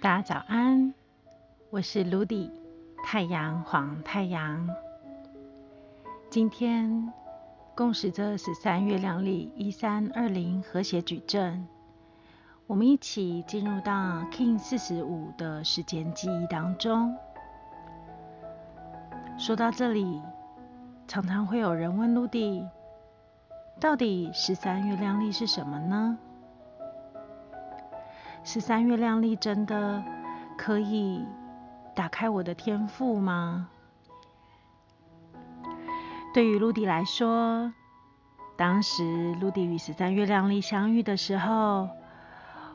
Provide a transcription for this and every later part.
大家早安，我是卢迪，太阳黄太阳。今天共识着十三月亮历一三二零和谐矩阵，我们一起进入到 King 四十五的时间记忆当中。说到这里，常常会有人问卢迪，到底十三月亮历是什么呢？十三月亮历真的可以打开我的天赋吗？对于陆迪来说，当时陆迪与十三月亮历相遇的时候，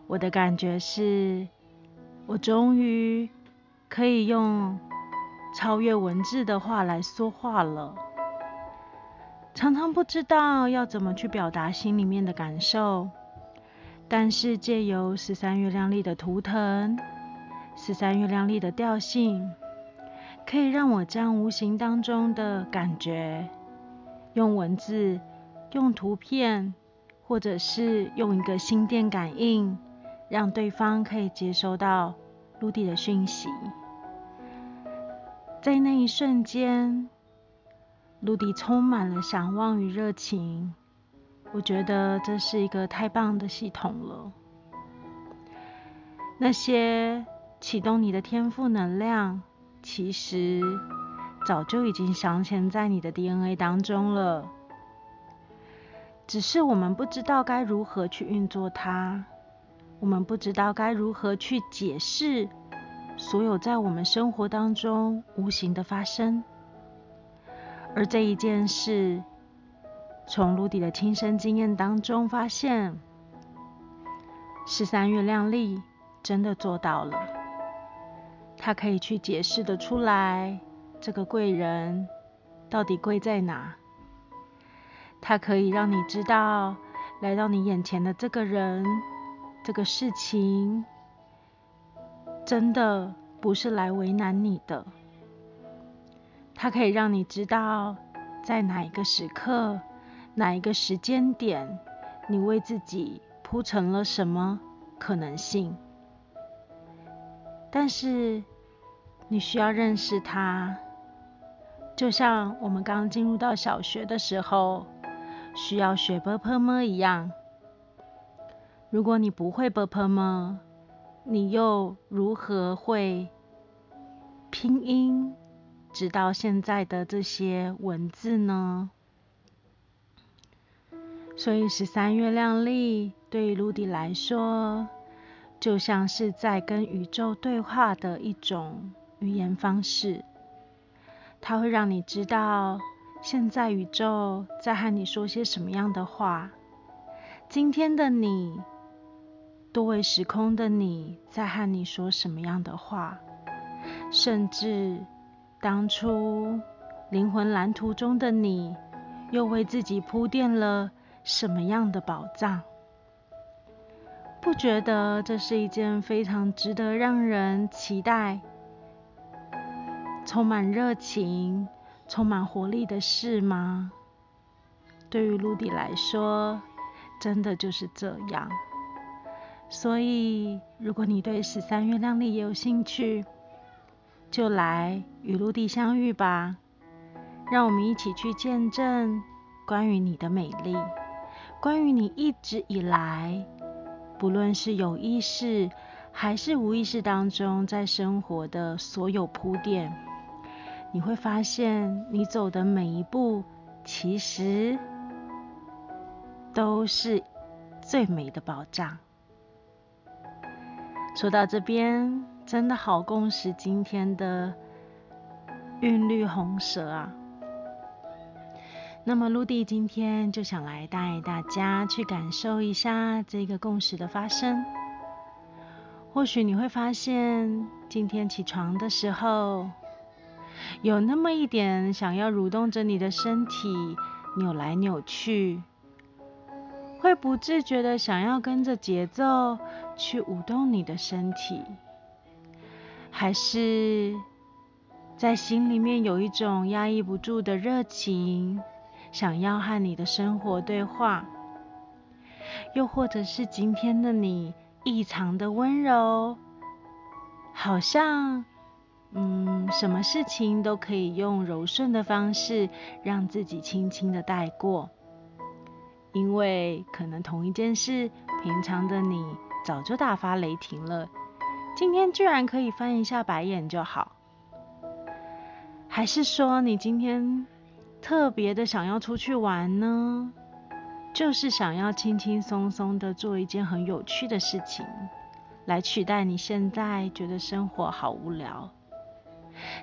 我的感觉是，我终于可以用超越文字的话来说话了。常常不知道要怎么去表达心里面的感受。但是借由十三月亮历的图腾，十三月亮历的调性，可以让我将无形当中的感觉，用文字、用图片，或者是用一个心电感应，让对方可以接收到陆地的讯息。在那一瞬间，陆地充满了想望与热情。我觉得这是一个太棒的系统了。那些启动你的天赋能量，其实早就已经镶嵌在你的 DNA 当中了，只是我们不知道该如何去运作它，我们不知道该如何去解释所有在我们生活当中无形的发生，而这一件事。从卢迪的亲身经验当中发现，十三月亮历真的做到了。他可以去解释的出来，这个贵人到底贵在哪？他可以让你知道，来到你眼前的这个人、这个事情，真的不是来为难你的。他可以让你知道，在哪一个时刻。哪一个时间点，你为自己铺成了什么可能性？但是你需要认识它，就像我们刚进入到小学的时候需要学 b p m 一样。如果你不会 b p m，你又如何会拼音直到现在的这些文字呢？所以十三月亮历对于卢迪来说，就像是在跟宇宙对话的一种语言方式。它会让你知道，现在宇宙在和你说些什么样的话。今天的你，多维时空的你在和你说什么样的话。甚至当初灵魂蓝图中的你，又为自己铺垫了。什么样的宝藏？不觉得这是一件非常值得让人期待、充满热情、充满活力的事吗？对于陆地来说，真的就是这样。所以，如果你对十三月亮历也有兴趣，就来与陆地相遇吧。让我们一起去见证关于你的美丽。关于你一直以来，不论是有意识还是无意识当中，在生活的所有铺垫，你会发现，你走的每一步，其实都是最美的宝藏。说到这边，真的好共识今天的韵律红蛇啊！那么，陆地今天就想来带大家去感受一下这个共识的发生。或许你会发现，今天起床的时候，有那么一点想要蠕动着你的身体，扭来扭去，会不自觉的想要跟着节奏去舞动你的身体，还是在心里面有一种压抑不住的热情？想要和你的生活对话，又或者是今天的你异常的温柔，好像，嗯，什么事情都可以用柔顺的方式让自己轻轻的带过，因为可能同一件事，平常的你早就大发雷霆了，今天居然可以翻一下白眼就好。还是说你今天特别的想要出去玩呢？就是想要轻轻松松的做一件很有趣的事情，来取代你现在觉得生活好无聊。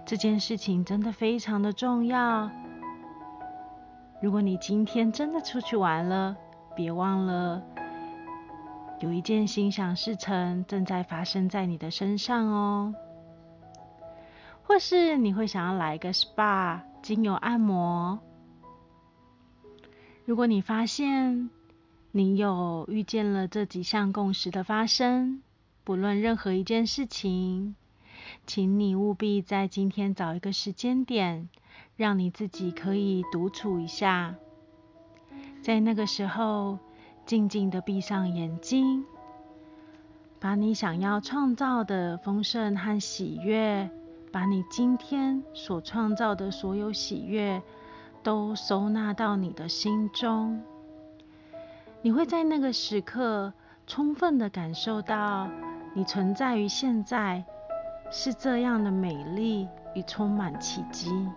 这件事情真的非常的重要。如果你今天真的出去玩了，别忘了有一件心想事成正在发生在你的身上哦。或是你会想要来个 SPA 精油按摩？如果你发现你有遇见了这几项共识的发生，不论任何一件事情，请你务必在今天找一个时间点，让你自己可以独处一下，在那个时候静静的闭上眼睛，把你想要创造的丰盛和喜悦。把你今天所创造的所有喜悦都收纳到你的心中，你会在那个时刻充分的感受到你存在于现在是这样的美丽与充满奇迹。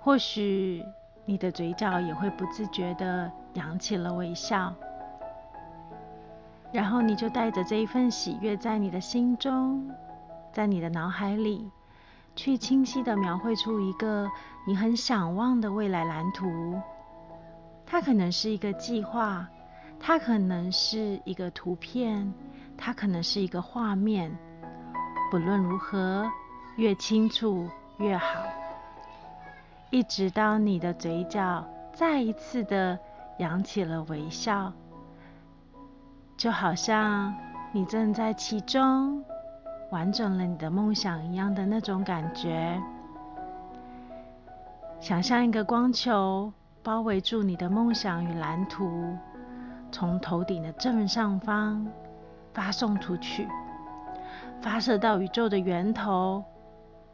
或许你的嘴角也会不自觉的扬起了微笑。然后你就带着这一份喜悦在你的心中。在你的脑海里，去清晰的描绘出一个你很想望的未来蓝图。它可能是一个计划，它可能是一个图片，它可能是一个画面。不论如何，越清楚越好。一直到你的嘴角再一次的扬起了微笑，就好像你正在其中。完整了你的梦想一样的那种感觉，想象一个光球包围住你的梦想与蓝图，从头顶的正上方发送出去，发射到宇宙的源头，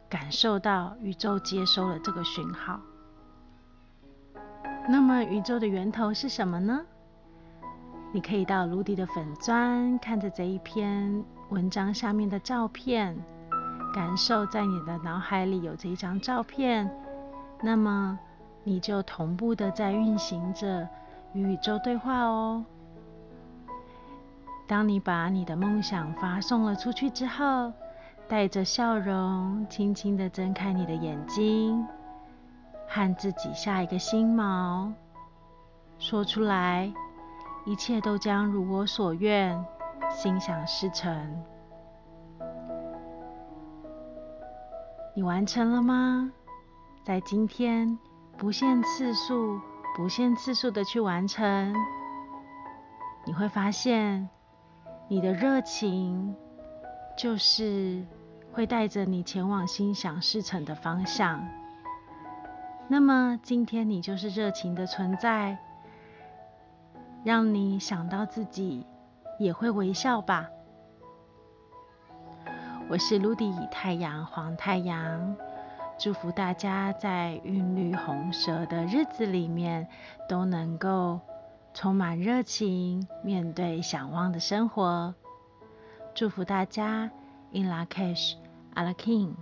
感受到宇宙接收了这个讯号。那么宇宙的源头是什么呢？你可以到卢迪的粉砖看着这一篇。文章下面的照片，感受在你的脑海里有这一张照片，那么你就同步的在运行着与宇宙对话哦。当你把你的梦想发送了出去之后，带着笑容，轻轻的睁开你的眼睛，和自己下一个心锚，说出来，一切都将如我所愿。心想事成，你完成了吗？在今天不限次数、不限次数的去完成，你会发现你的热情就是会带着你前往心想事成的方向。那么今天你就是热情的存在，让你想到自己。也会微笑吧。我是卢迪太阳黄太阳，祝福大家在韵律红蛇的日子里面都能够充满热情，面对想望的生活。祝福大家，In La Cash, a l a King。